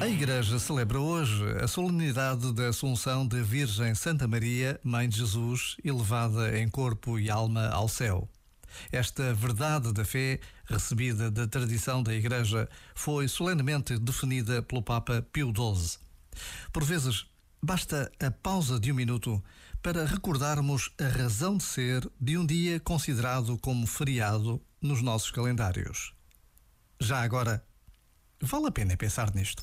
A Igreja celebra hoje a solenidade da Assunção da Virgem Santa Maria, Mãe de Jesus, elevada em corpo e alma ao céu. Esta verdade da fé, recebida da tradição da Igreja, foi solenemente definida pelo Papa Pio XII. Por vezes, basta a pausa de um minuto para recordarmos a razão de ser de um dia considerado como feriado nos nossos calendários. Já agora, vale a pena pensar nisto.